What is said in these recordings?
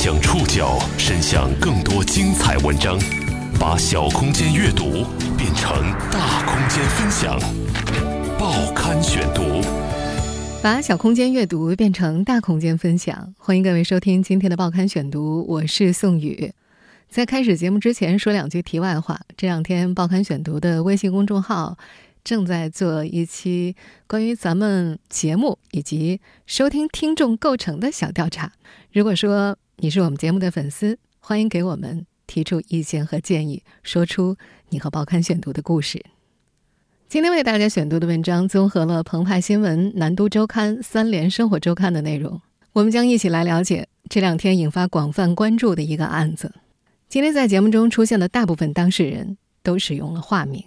将触角伸向更多精彩文章，把小空间阅读变成大空间分享。报刊选读，把小空间阅读变成大空间分享。欢迎各位收听今天的报刊选读，我是宋宇。在开始节目之前，说两句题外话。这两天，报刊选读的微信公众号。正在做一期关于咱们节目以及收听听众构成的小调查。如果说你是我们节目的粉丝，欢迎给我们提出意见和建议，说出你和报刊选读的故事。今天为大家选读的文章综合了澎湃新闻、南都周刊、三联生活周刊的内容，我们将一起来了解这两天引发广泛关注的一个案子。今天在节目中出现的大部分当事人都使用了化名。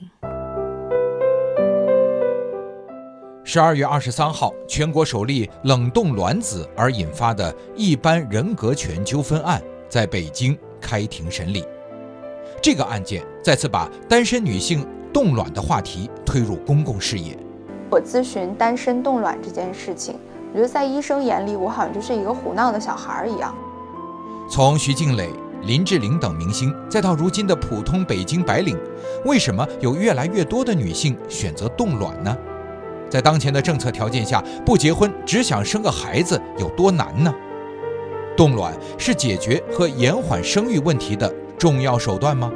十二月二十三号，全国首例冷冻卵子而引发的一般人格权纠纷案在北京开庭审理。这个案件再次把单身女性冻卵的话题推入公共视野。我咨询单身冻卵这件事情，我觉得在医生眼里，我好像就是一个胡闹的小孩一样。从徐静蕾、林志玲等明星，再到如今的普通北京白领，为什么有越来越多的女性选择冻卵呢？在当前的政策条件下，不结婚只想生个孩子有多难呢？冻卵是解决和延缓生育问题的重要手段吗？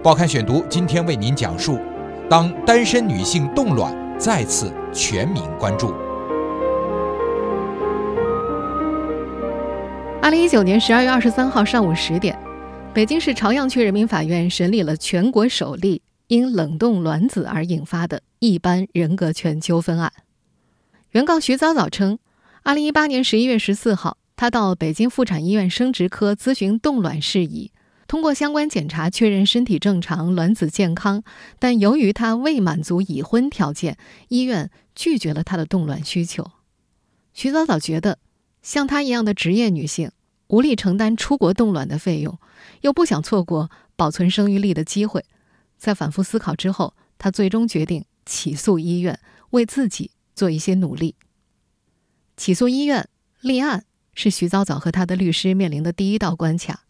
报刊选读今天为您讲述：当单身女性冻卵再次全民关注。二零一九年十二月二十三号上午十点，北京市朝阳区人民法院审理了全国首例。因冷冻卵子而引发的一般人格权纠纷案，原告徐早早称，二零一八年十一月十四号，他到北京妇产医院生殖科咨询冻卵事宜，通过相关检查确认身体正常、卵子健康，但由于他未满足已婚条件，医院拒绝了他的冻卵需求。徐早早觉得，像她一样的职业女性无力承担出国冻卵的费用，又不想错过保存生育力的机会。在反复思考之后，她最终决定起诉医院，为自己做一些努力。起诉医院立案是徐早早和他的律师面临的第一道关卡。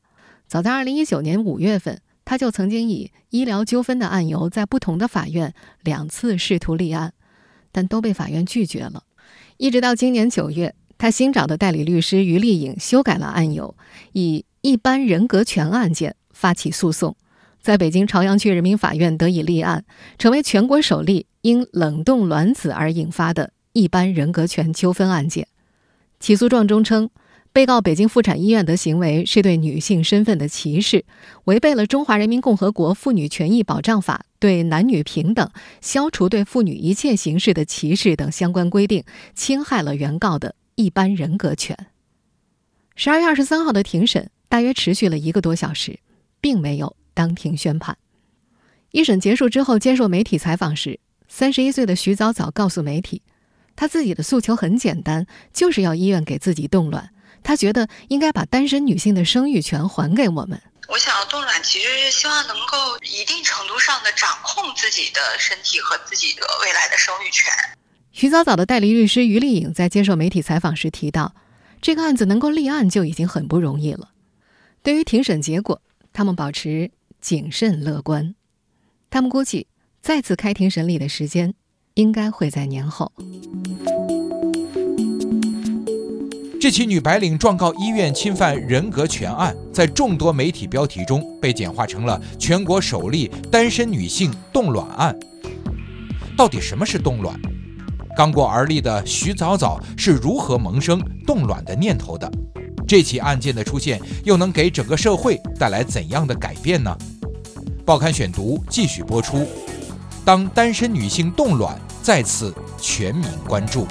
早在二零一九年五月份，他就曾经以医疗纠纷的案由，在不同的法院两次试图立案，但都被法院拒绝了。一直到今年九月，他新找的代理律师于丽颖修改了案由，以一般人格权案件发起诉讼。在北京朝阳区人民法院得以立案，成为全国首例因冷冻卵子而引发的一般人格权纠纷案件。起诉状中称，被告北京妇产医院的行为是对女性身份的歧视，违背了《中华人民共和国妇女权益保障法》对男女平等、消除对妇女一切形式的歧视等相关规定，侵害了原告的一般人格权。十二月二十三号的庭审大约持续了一个多小时，并没有。当庭宣判，一审结束之后，接受媒体采访时，三十一岁的徐早早告诉媒体，他自己的诉求很简单，就是要医院给自己冻卵。他觉得应该把单身女性的生育权还给我们。我想要冻卵，其实是希望能够一定程度上的掌控自己的身体和自己的未来的生育权。徐早早的代理律师于丽颖在接受媒体采访时提到，这个案子能够立案就已经很不容易了。对于庭审结果，他们保持。谨慎乐观，他们估计再次开庭审理的时间应该会在年后。这起女白领状告医院侵犯人格权案，在众多媒体标题中被简化成了全国首例单身女性冻卵案。到底什么是冻卵？刚过而立的徐早早是如何萌生冻卵的念头的？这起案件的出现又能给整个社会带来怎样的改变呢？报刊选读继续播出。当单身女性冻卵再次全民关注。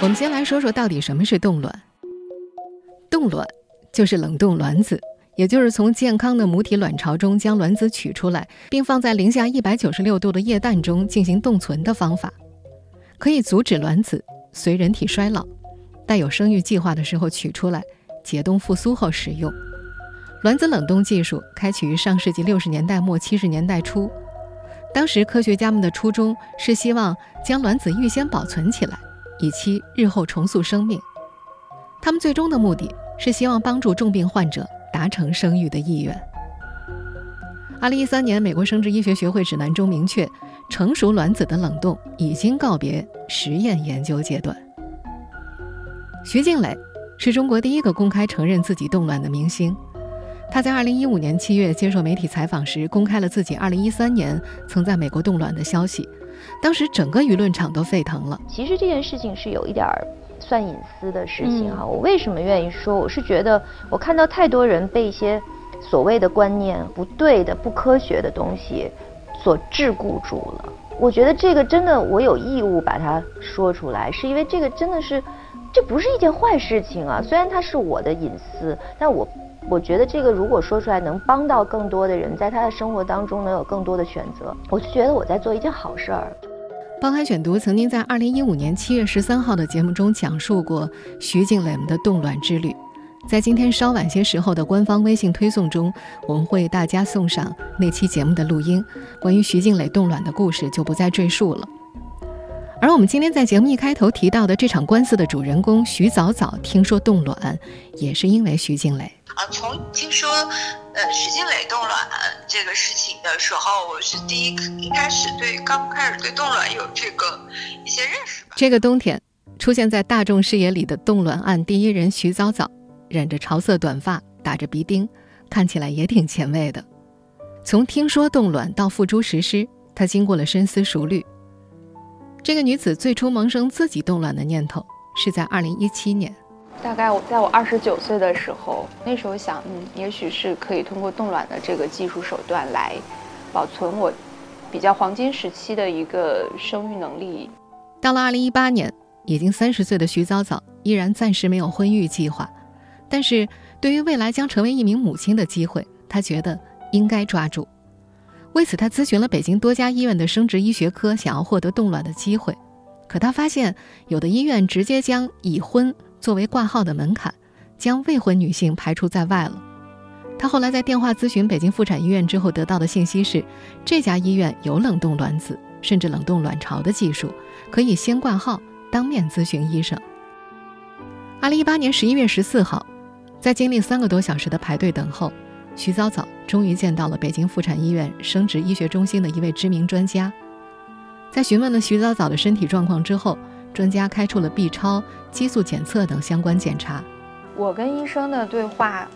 我们先来说说到底什么是冻卵。冻卵就是冷冻卵子，也就是从健康的母体卵巢中将卵子取出来，并放在零下一百九十六度的液氮中进行冻存的方法，可以阻止卵子。随人体衰老，待有生育计划的时候取出来，解冻复苏后使用。卵子冷冻技术开启于上世纪六十年代末七十年代初，当时科学家们的初衷是希望将卵子预先保存起来，以期日后重塑生命。他们最终的目的是希望帮助重病患者达成生育的意愿。二零一三年，美国生殖医学学会指南中明确，成熟卵子的冷冻已经告别实验研究阶段。徐静蕾是中国第一个公开承认自己冻卵的明星。她在二零一五年七月接受媒体采访时，公开了自己二零一三年曾在美国冻卵的消息。当时整个舆论场都沸腾了。其实这件事情是有一点儿算隐私的事情哈。我为什么愿意说？我是觉得我看到太多人被一些所谓的观念不对的、不科学的东西所桎梏住了。我觉得这个真的，我有义务把它说出来，是因为这个真的是。这不是一件坏事情啊！虽然它是我的隐私，但我我觉得这个如果说出来能帮到更多的人，在他的生活当中能有更多的选择，我就觉得我在做一件好事儿。报刊选读曾经在二零一五年七月十三号的节目中讲述过徐静蕾们的冻卵之旅，在今天稍晚些时候的官方微信推送中，我们会大家送上那期节目的录音，关于徐静蕾冻卵的故事就不再赘述了。而我们今天在节目一开头提到的这场官司的主人公徐早早，听说冻卵，也是因为徐静蕾啊。从听说呃徐静蕾冻卵这个事情的时候，我是第一一开始对刚开始对冻卵有这个一些认识吧。这个冬天出现在大众视野里的冻卵案第一人徐早早，染着潮色短发，打着鼻钉，看起来也挺前卫的。从听说冻卵到付诸实施，他经过了深思熟虑。这个女子最初萌生自己冻卵的念头是在二零一七年，大概我在我二十九岁的时候，那时候想，嗯，也许是可以通过冻卵的这个技术手段来保存我比较黄金时期的一个生育能力。到了二零一八年，已经三十岁的徐早早依然暂时没有婚育计划，但是对于未来将成为一名母亲的机会，她觉得应该抓住。为此，他咨询了北京多家医院的生殖医学科，想要获得冻卵的机会。可他发现，有的医院直接将已婚作为挂号的门槛，将未婚女性排除在外了。他后来在电话咨询北京妇产医院之后，得到的信息是，这家医院有冷冻卵子，甚至冷冻卵巢的技术，可以先挂号，当面咨询医生。二零一八年十一月十四号，在经历三个多小时的排队等候。徐早早终于见到了北京妇产医院生殖医学中心的一位知名专家，在询问了徐早早的身体状况之后，专家开出了 B 超、激素检测等相关检查。我跟医生的对话，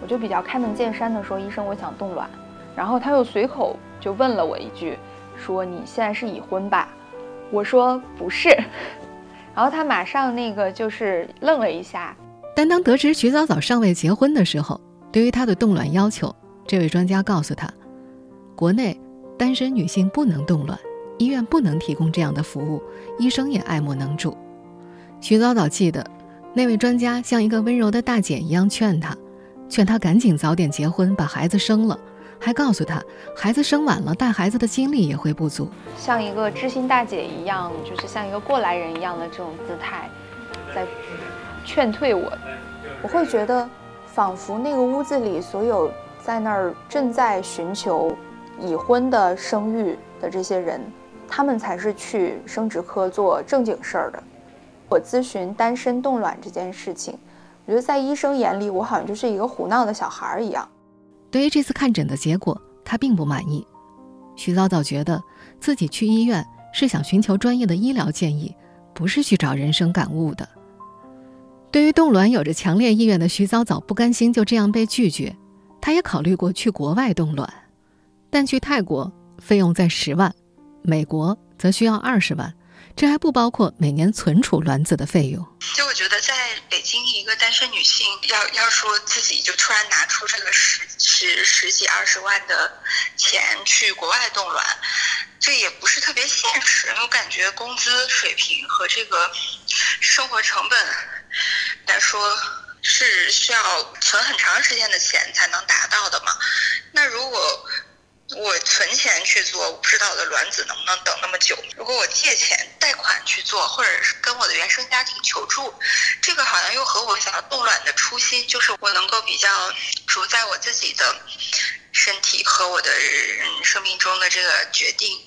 我就比较开门见山的说：“医生，我想冻卵。”然后他又随口就问了我一句：“说你现在是已婚吧？”我说：“不是。”然后他马上那个就是愣了一下。但当得知徐早早尚未结婚的时候，对于她的冻卵要求，这位专家告诉她，国内单身女性不能冻卵，医院不能提供这样的服务，医生也爱莫能助。徐早早记得，那位专家像一个温柔的大姐一样劝她，劝她赶紧早点结婚，把孩子生了，还告诉她，孩子生晚了，带孩子的精力也会不足。像一个知心大姐一样，就是像一个过来人一样的这种姿态，在劝退我，我会觉得。仿佛那个屋子里所有在那儿正在寻求已婚的生育的这些人，他们才是去生殖科做正经事儿的。我咨询单身冻卵这件事情，我觉得在医生眼里，我好像就是一个胡闹的小孩一样。对于这次看诊的结果，他并不满意。徐早早觉得自己去医院是想寻求专业的医疗建议，不是去找人生感悟的。对于冻卵有着强烈意愿的徐早早不甘心就这样被拒绝，他也考虑过去国外冻卵，但去泰国费用在十万，美国则需要二十万，这还不包括每年存储卵子的费用。就我觉得，在北京一个单身女性要要说自己就突然拿出这个十十十几二十万的钱去国外冻卵，这也不是特别现实。我感觉工资水平和这个生活成本。来说是需要存很长时间的钱才能达到的嘛？那如果我存钱去做，我不知道我的卵子能不能等那么久？如果我借钱贷款去做，或者是跟我的原生家庭求助，这个好像又和我想要冻卵的初心，就是我能够比较主宰我自己的身体和我的生命中的这个决定，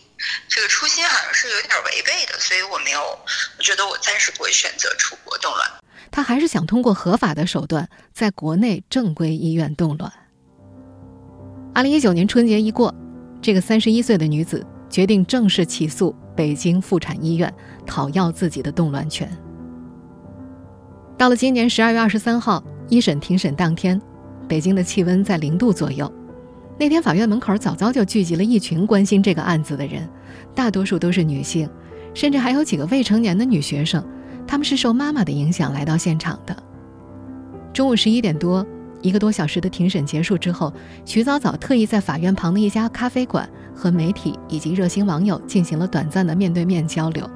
这个初心好像是有点违背的，所以我没有，我觉得我暂时不会选择出国冻卵。她还是想通过合法的手段在国内正规医院冻卵。二零一九年春节一过，这个三十一岁的女子决定正式起诉北京妇产医院，讨要自己的冻卵权。到了今年十二月二十三号，一审庭审当天，北京的气温在零度左右。那天法院门口早早就聚集了一群关心这个案子的人，大多数都是女性，甚至还有几个未成年的女学生，他们是受妈妈的影响来到现场的。中午十一点多，一个多小时的庭审结束之后，徐早早特意在法院旁的一家咖啡馆和媒体以及热心网友进行了短暂的面对面交流。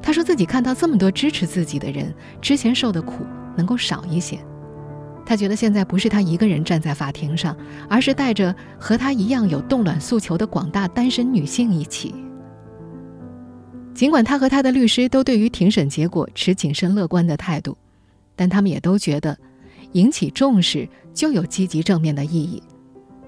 他说自己看到这么多支持自己的人，之前受的苦能够少一些。他觉得现在不是他一个人站在法庭上，而是带着和他一样有冻卵诉求的广大单身女性一起。尽管他和他的律师都对于庭审结果持谨慎乐观的态度，但他们也都觉得，引起重视就有积极正面的意义。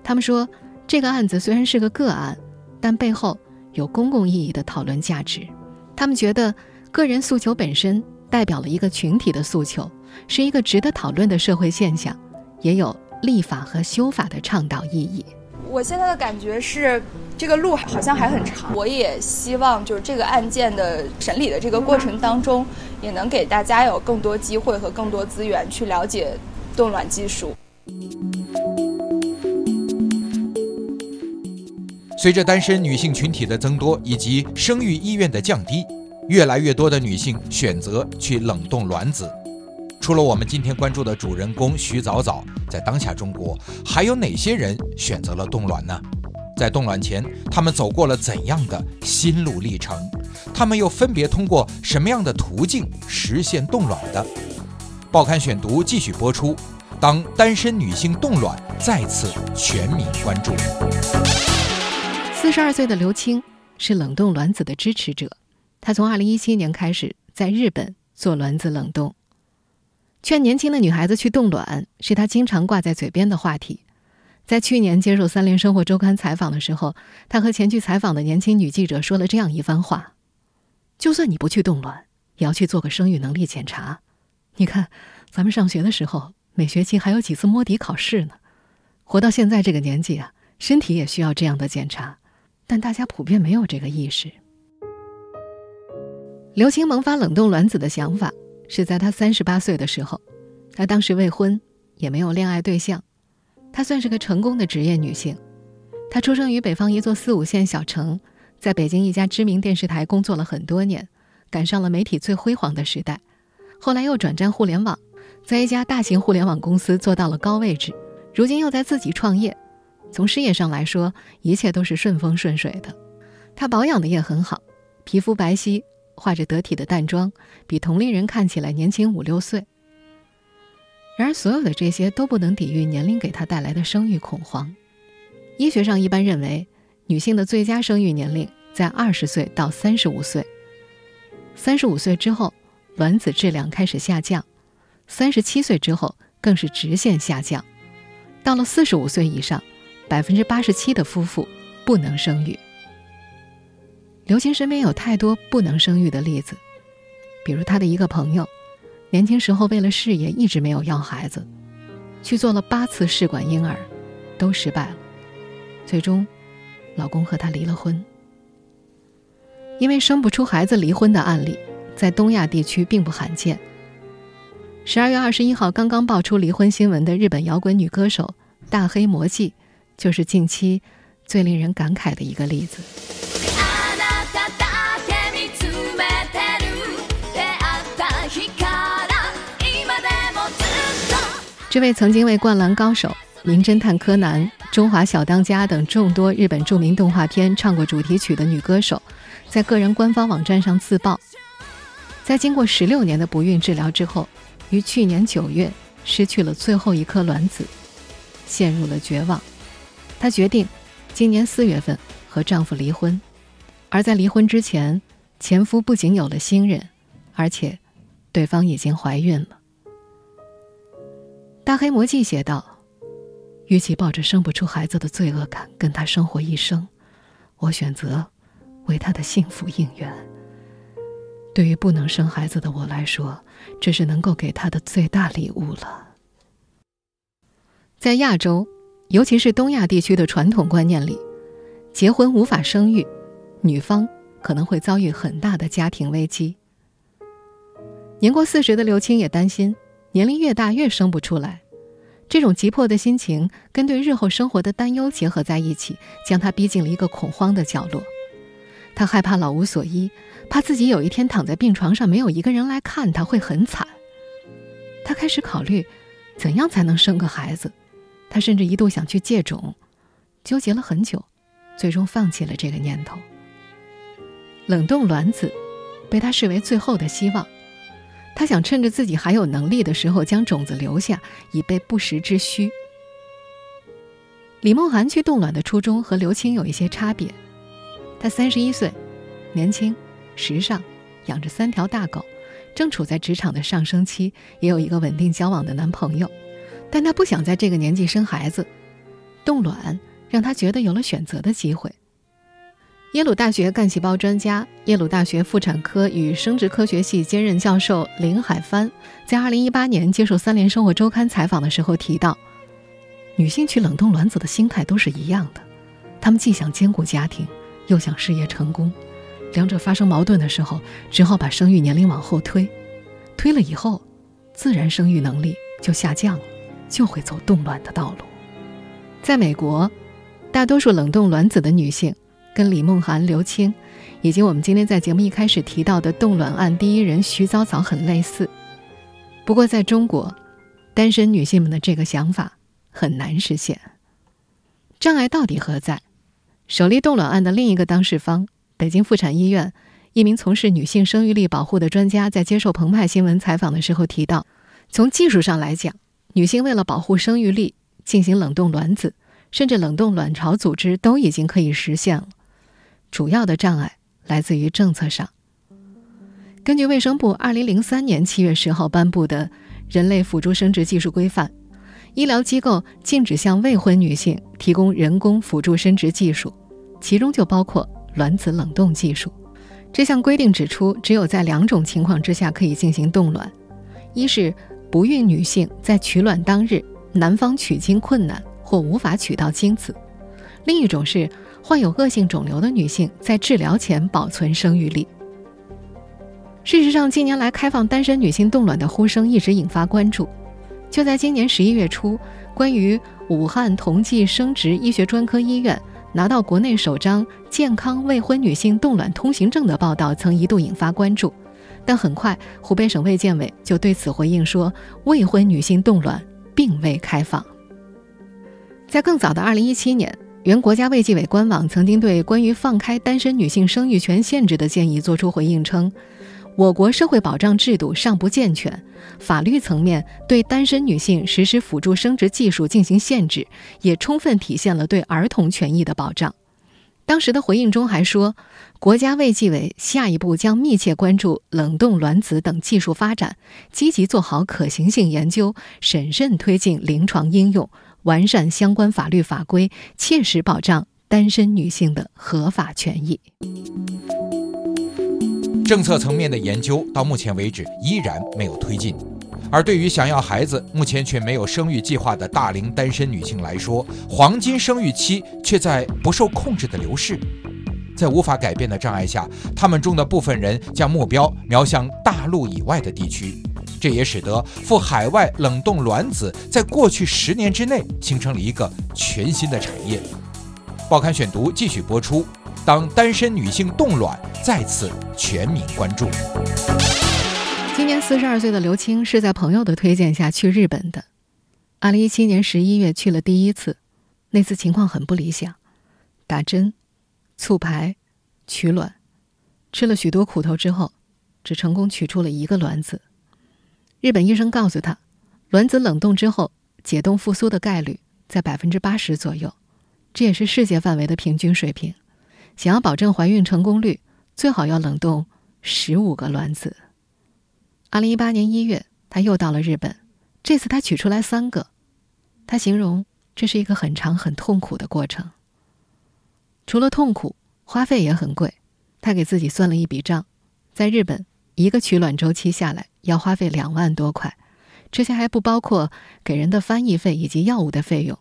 他们说，这个案子虽然是个个案，但背后有公共意义的讨论价值。他们觉得，个人诉求本身代表了一个群体的诉求。是一个值得讨论的社会现象，也有立法和修法的倡导意义。我现在的感觉是，这个路好像还很长。我也希望，就是这个案件的审理的这个过程当中，也能给大家有更多机会和更多资源去了解冻卵技术。随着单身女性群体的增多以及生育意愿的降低，越来越多的女性选择去冷冻卵子。除了我们今天关注的主人公徐早早，在当下中国，还有哪些人选择了冻卵呢？在冻卵前，他们走过了怎样的心路历程？他们又分别通过什么样的途径实现冻卵的？报刊选读继续播出。当单身女性冻卵再次全民关注。四十二岁的刘青是冷冻卵子的支持者，他从二零一七年开始在日本做卵子冷冻。劝年轻的女孩子去冻卵，是他经常挂在嘴边的话题。在去年接受《三联生活周刊》采访的时候，他和前去采访的年轻女记者说了这样一番话：“就算你不去冻卵，也要去做个生育能力检查。你看，咱们上学的时候，每学期还有几次摸底考试呢。活到现在这个年纪啊，身体也需要这样的检查，但大家普遍没有这个意识。”刘青萌发冷冻卵子的想法。是在她三十八岁的时候，她当时未婚，也没有恋爱对象，她算是个成功的职业女性。她出生于北方一座四五线小城，在北京一家知名电视台工作了很多年，赶上了媒体最辉煌的时代。后来又转战互联网，在一家大型互联网公司做到了高位置。如今又在自己创业，从事业上来说，一切都是顺风顺水的。她保养的也很好，皮肤白皙。化着得体的淡妆，比同龄人看起来年轻五六岁。然而，所有的这些都不能抵御年龄给她带来的生育恐慌。医学上一般认为，女性的最佳生育年龄在二十岁到三十五岁。三十五岁之后，卵子质量开始下降；三十七岁之后，更是直线下降。到了四十五岁以上，百分之八十七的夫妇不能生育。刘青身边有太多不能生育的例子，比如她的一个朋友，年轻时候为了事业一直没有要孩子，去做了八次试管婴儿，都失败了，最终，老公和她离了婚。因为生不出孩子离婚的案例，在东亚地区并不罕见。十二月二十一号刚刚爆出离婚新闻的日本摇滚女歌手大黑魔纪，就是近期最令人感慨的一个例子。这位曾经为《灌篮高手》《名侦探柯南》《中华小当家》等众多日本著名动画片唱过主题曲的女歌手，在个人官方网站上自曝，在经过十六年的不孕治疗之后，于去年九月失去了最后一颗卵子，陷入了绝望。她决定今年四月份和丈夫离婚，而在离婚之前，前夫不仅有了新人，而且对方已经怀孕了。大黑魔记写道：“与其抱着生不出孩子的罪恶感跟他生活一生，我选择为他的幸福应援。”对于不能生孩子的我来说，这是能够给他的最大礼物了。在亚洲，尤其是东亚地区的传统观念里，结婚无法生育，女方可能会遭遇很大的家庭危机。年过四十的刘青也担心，年龄越大越生不出来。这种急迫的心情跟对日后生活的担忧结合在一起，将她逼进了一个恐慌的角落。她害怕老无所依，怕自己有一天躺在病床上没有一个人来看她，会很惨。她开始考虑，怎样才能生个孩子。她甚至一度想去借种，纠结了很久，最终放弃了这个念头。冷冻卵子，被她视为最后的希望。他想趁着自己还有能力的时候将种子留下，以备不时之需。李梦涵去冻卵的初衷和刘青有一些差别。她三十一岁，年轻、时尚，养着三条大狗，正处在职场的上升期，也有一个稳定交往的男朋友。但她不想在这个年纪生孩子，冻卵让她觉得有了选择的机会。耶鲁大学干细胞专家、耶鲁大学妇产科与生殖科学系兼任教授林海帆，在2018年接受《三联生活周刊》采访的时候提到，女性去冷冻卵子的心态都是一样的，她们既想兼顾家庭，又想事业成功，两者发生矛盾的时候，只好把生育年龄往后推，推了以后，自然生育能力就下降了，就会走冻卵的道路。在美国，大多数冷冻卵子的女性。跟李梦涵、刘青，以及我们今天在节目一开始提到的冻卵案第一人徐早早很类似。不过，在中国，单身女性们的这个想法很难实现。障碍到底何在？首例冻卵案的另一个当事方，北京妇产医院一名从事女性生育力保护的专家，在接受澎湃新闻采访的时候提到，从技术上来讲，女性为了保护生育力进行冷冻卵子，甚至冷冻卵巢组织，都已经可以实现了。主要的障碍来自于政策上。根据卫生部二零零三年七月十号颁布的《人类辅助生殖技术规范》，医疗机构禁止向未婚女性提供人工辅助生殖技术，其中就包括卵子冷冻技术。这项规定指出，只有在两种情况之下可以进行冻卵：一是不孕女性在取卵当日，男方取精困难或无法取到精子；另一种是。患有恶性肿瘤的女性在治疗前保存生育力。事实上，近年来开放单身女性冻卵的呼声一直引发关注。就在今年十一月初，关于武汉同济生殖医学专科医院拿到国内首张健康未婚女性冻卵通行证的报道，曾一度引发关注。但很快，湖北省卫健委就对此回应说，未婚女性冻卵并未开放。在更早的二零一七年。原国家卫计委官网曾经对关于放开单身女性生育权限制的建议作出回应称，我国社会保障制度尚不健全，法律层面对单身女性实施辅助生殖技术进行限制，也充分体现了对儿童权益的保障。当时的回应中还说，国家卫计委下一步将密切关注冷冻卵子等技术发展，积极做好可行性研究，审慎推进临床应用。完善相关法律法规，切实保障单身女性的合法权益。政策层面的研究到目前为止依然没有推进，而对于想要孩子、目前却没有生育计划的大龄单身女性来说，黄金生育期却在不受控制的流逝。在无法改变的障碍下，他们中的部分人将目标瞄向大陆以外的地区。这也使得赴海外冷冻卵子在过去十年之内形成了一个全新的产业。报刊选读继续播出。当单身女性冻卵再次全民关注。今年四十二岁的刘青是在朋友的推荐下去日本的。二零一七年十一月去了第一次，那次情况很不理想，打针、促排、取卵，吃了许多苦头之后，只成功取出了一个卵子。日本医生告诉他，卵子冷冻之后解冻复苏的概率在百分之八十左右，这也是世界范围的平均水平。想要保证怀孕成功率，最好要冷冻十五个卵子。二零一八年一月，他又到了日本，这次他取出来三个。他形容这是一个很长、很痛苦的过程。除了痛苦，花费也很贵。他给自己算了一笔账，在日本。一个取卵周期下来要花费两万多块，这些还不包括给人的翻译费以及药物的费用。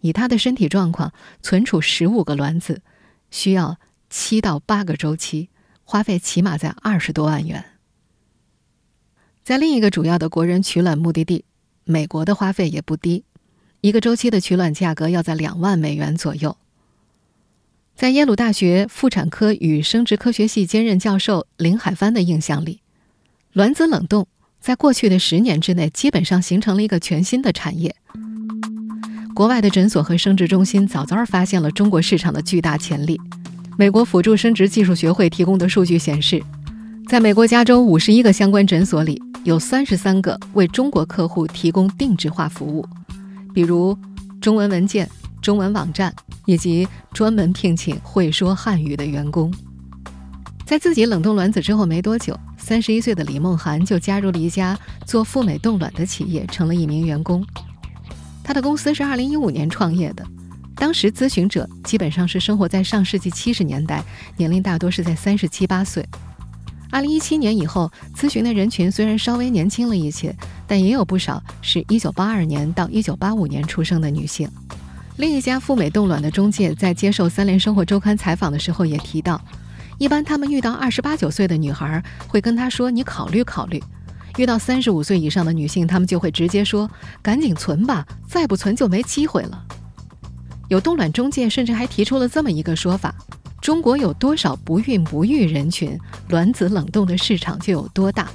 以她的身体状况，存储十五个卵子需要七到八个周期，花费起码在二十多万元。在另一个主要的国人取卵目的地美国的花费也不低，一个周期的取卵价格要在两万美元左右。在耶鲁大学妇产科与生殖科学系兼任教授林海帆的印象里，卵子冷冻在过去的十年之内基本上形成了一个全新的产业。国外的诊所和生殖中心早早发现了中国市场的巨大潜力。美国辅助生殖技术学会提供的数据显示，在美国加州五十一个相关诊所里，有三十三个为中国客户提供定制化服务，比如中文文件。中文网站以及专门聘请会说汉语的员工。在自己冷冻卵子之后没多久，三十一岁的李梦涵就加入了一家做赴美冻卵的企业，成了一名员工。他的公司是二零一五年创业的，当时咨询者基本上是生活在上世纪七十年代，年龄大多是在三十七八岁。二零一七年以后，咨询的人群虽然稍微年轻了一些，但也有不少是一九八二年到一九八五年出生的女性。另一家赴美冻卵的中介在接受《三联生活周刊》采访的时候也提到，一般他们遇到二十八九岁的女孩，会跟她说：“你考虑考虑。”遇到三十五岁以上的女性，他们就会直接说：“赶紧存吧，再不存就没机会了。”有冻卵中介甚至还提出了这么一个说法：中国有多少不孕不育人群，卵子冷冻的市场就有多大。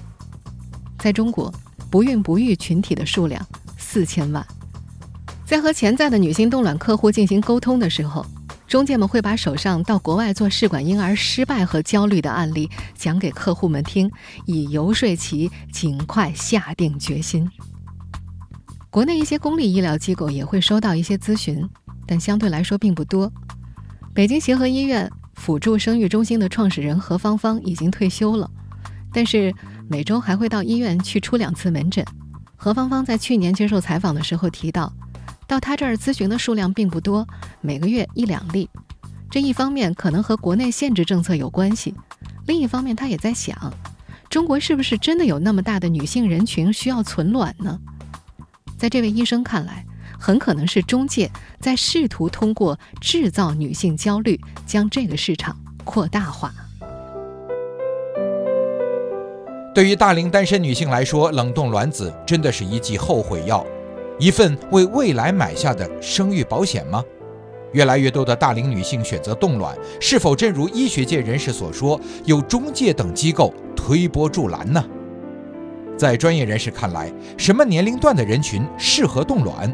在中国，不孕不育群体的数量四千万。在和潜在的女性冻卵客户进行沟通的时候，中介们会把手上到国外做试管婴儿失败和焦虑的案例讲给客户们听，以游说其尽快下定决心。国内一些公立医疗机构也会收到一些咨询，但相对来说并不多。北京协和医院辅助生育中心的创始人何芳芳已经退休了，但是每周还会到医院去出两次门诊。何芳芳在去年接受采访的时候提到。到他这儿咨询的数量并不多，每个月一两例。这一方面可能和国内限制政策有关系，另一方面他也在想，中国是不是真的有那么大的女性人群需要存卵呢？在这位医生看来，很可能是中介在试图通过制造女性焦虑，将这个市场扩大化。对于大龄单身女性来说，冷冻卵子真的是一剂后悔药。一份为未来买下的生育保险吗？越来越多的大龄女性选择冻卵，是否正如医学界人士所说，有中介等机构推波助澜呢？在专业人士看来，什么年龄段的人群适合冻卵？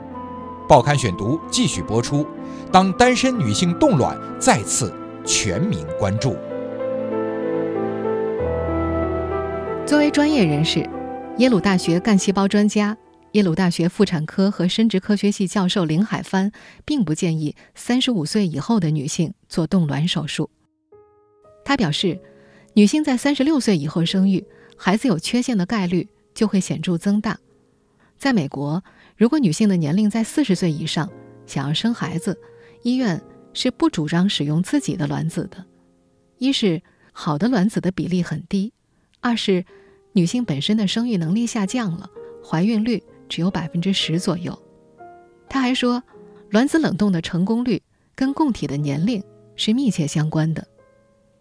报刊选读继续播出。当单身女性冻卵再次全民关注。作为专业人士，耶鲁大学干细胞专家。耶鲁大学妇产科和生殖科学系教授林海帆并不建议三十五岁以后的女性做冻卵手术。他表示，女性在三十六岁以后生育，孩子有缺陷的概率就会显著增大。在美国，如果女性的年龄在四十岁以上，想要生孩子，医院是不主张使用自己的卵子的。一是好的卵子的比例很低，二是女性本身的生育能力下降了，怀孕率。只有百分之十左右。他还说，卵子冷冻的成功率跟供体的年龄是密切相关的。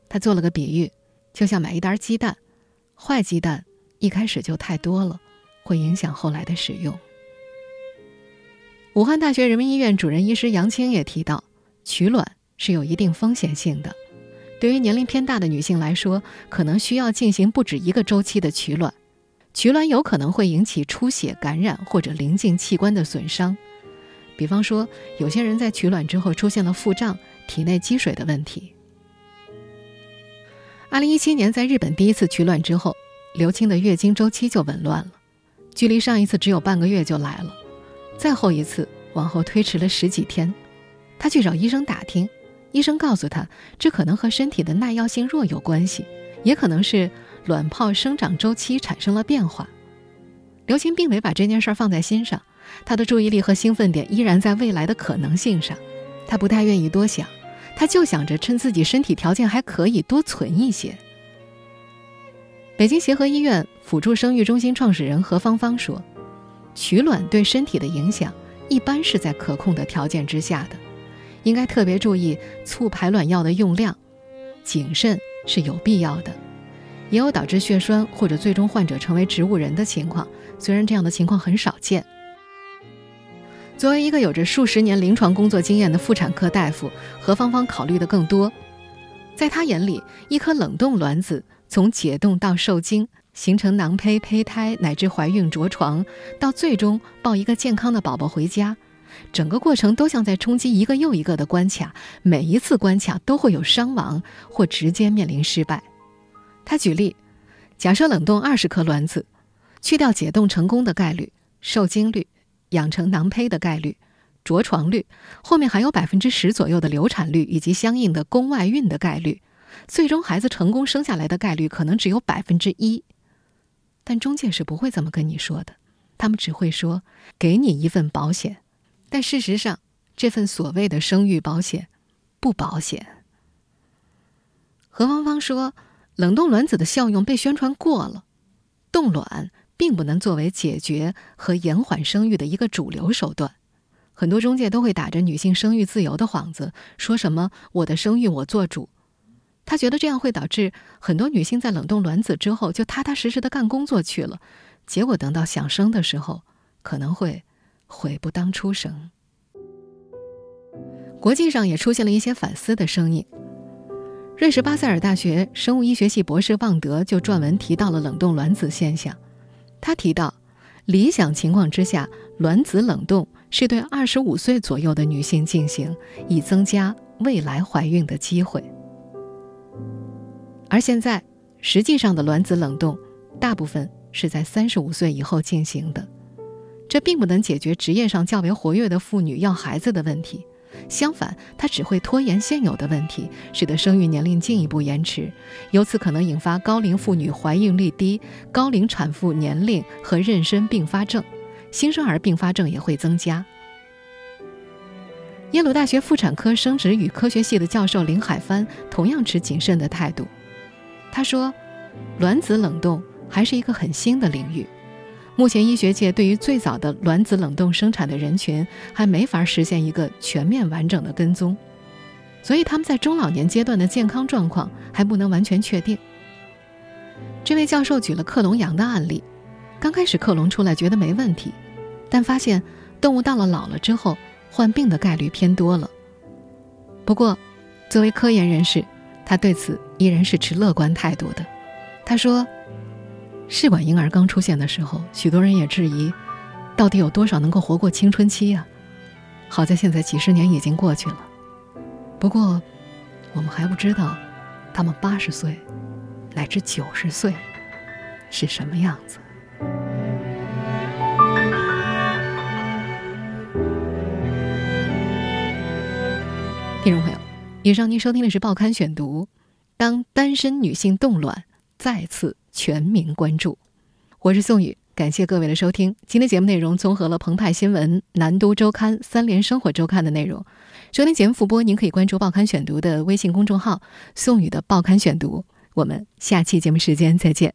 他做了个比喻，就像买一袋鸡蛋，坏鸡蛋一开始就太多了，会影响后来的使用。武汉大学人民医院主任医师杨青也提到，取卵是有一定风险性的。对于年龄偏大的女性来说，可能需要进行不止一个周期的取卵。取卵有可能会引起出血、感染或者临近器官的损伤，比方说，有些人在取卵之后出现了腹胀、体内积水的问题。二零一七年在日本第一次取卵之后，刘青的月经周期就紊乱了，距离上一次只有半个月就来了，再后一次往后推迟了十几天。他去找医生打听，医生告诉他，这可能和身体的耐药性弱有关系，也可能是。卵泡生长周期产生了变化，刘青并没把这件事放在心上，他的注意力和兴奋点依然在未来的可能性上，他不太愿意多想，他就想着趁自己身体条件还可以多存一些。北京协和医院辅助生育中心创始人何芳芳说：“取卵对身体的影响一般是在可控的条件之下的，应该特别注意促排卵药的用量，谨慎是有必要的。也有导致血栓或者最终患者成为植物人的情况，虽然这样的情况很少见。”作为一个有着数十年临床工作经验的妇产科大夫，何芳芳考虑的更多。在她眼里，一颗冷冻卵子从解冻到受精、形成囊胚、胚胎，乃至怀孕着床，到最终抱一个健康的宝宝回家，整个过程都像在冲击一个又一个的关卡，每一次关卡都会有伤亡或直接面临失败。他举例，假设冷冻二十颗卵子，去掉解冻成功的概率、受精率。养成囊胚的概率、着床率，后面还有百分之十左右的流产率以及相应的宫外孕的概率，最终孩子成功生下来的概率可能只有百分之一。但中介是不会这么跟你说的，他们只会说给你一份保险，但事实上这份所谓的生育保险不保险。何芳芳说，冷冻卵子的效用被宣传过了，冻卵。并不能作为解决和延缓生育的一个主流手段，很多中介都会打着女性生育自由的幌子，说什么“我的生育我做主”。他觉得这样会导致很多女性在冷冻卵子之后就踏踏实实的干工作去了，结果等到想生的时候，可能会悔不当初生。国际上也出现了一些反思的声音。瑞士巴塞尔大学生物医学系博士旺德就撰文提到了冷冻卵子现象。他提到，理想情况之下，卵子冷冻是对二十五岁左右的女性进行，以增加未来怀孕的机会。而现在，实际上的卵子冷冻大部分是在三十五岁以后进行的，这并不能解决职业上较为活跃的妇女要孩子的问题。相反，它只会拖延现有的问题，使得生育年龄进一步延迟，由此可能引发高龄妇女怀孕率低、高龄产妇年龄和妊娠并发症，新生儿并发症也会增加。耶鲁大学妇产科生殖与科学系的教授林海帆同样持谨慎的态度，他说：“卵子冷冻还是一个很新的领域。”目前，医学界对于最早的卵子冷冻生产的人群还没法实现一个全面完整的跟踪，所以他们在中老年阶段的健康状况还不能完全确定。这位教授举了克隆羊的案例，刚开始克隆出来觉得没问题，但发现动物到了老了之后患病的概率偏多了。不过，作为科研人士，他对此依然是持乐观态度的。他说。试管婴儿刚出现的时候，许多人也质疑，到底有多少能够活过青春期呀？好在现在几十年已经过去了，不过，我们还不知道，他们八十岁，乃至九十岁，是什么样子。听众朋友，以上您收听的是《报刊选读》，当单身女性冻卵再次。全民关注，我是宋宇，感谢各位的收听。今天节目内容综合了澎湃新闻、南都周刊、三联生活周刊的内容。收听节目复播，您可以关注《报刊选读》的微信公众号“宋宇的报刊选读”。我们下期节目时间再见。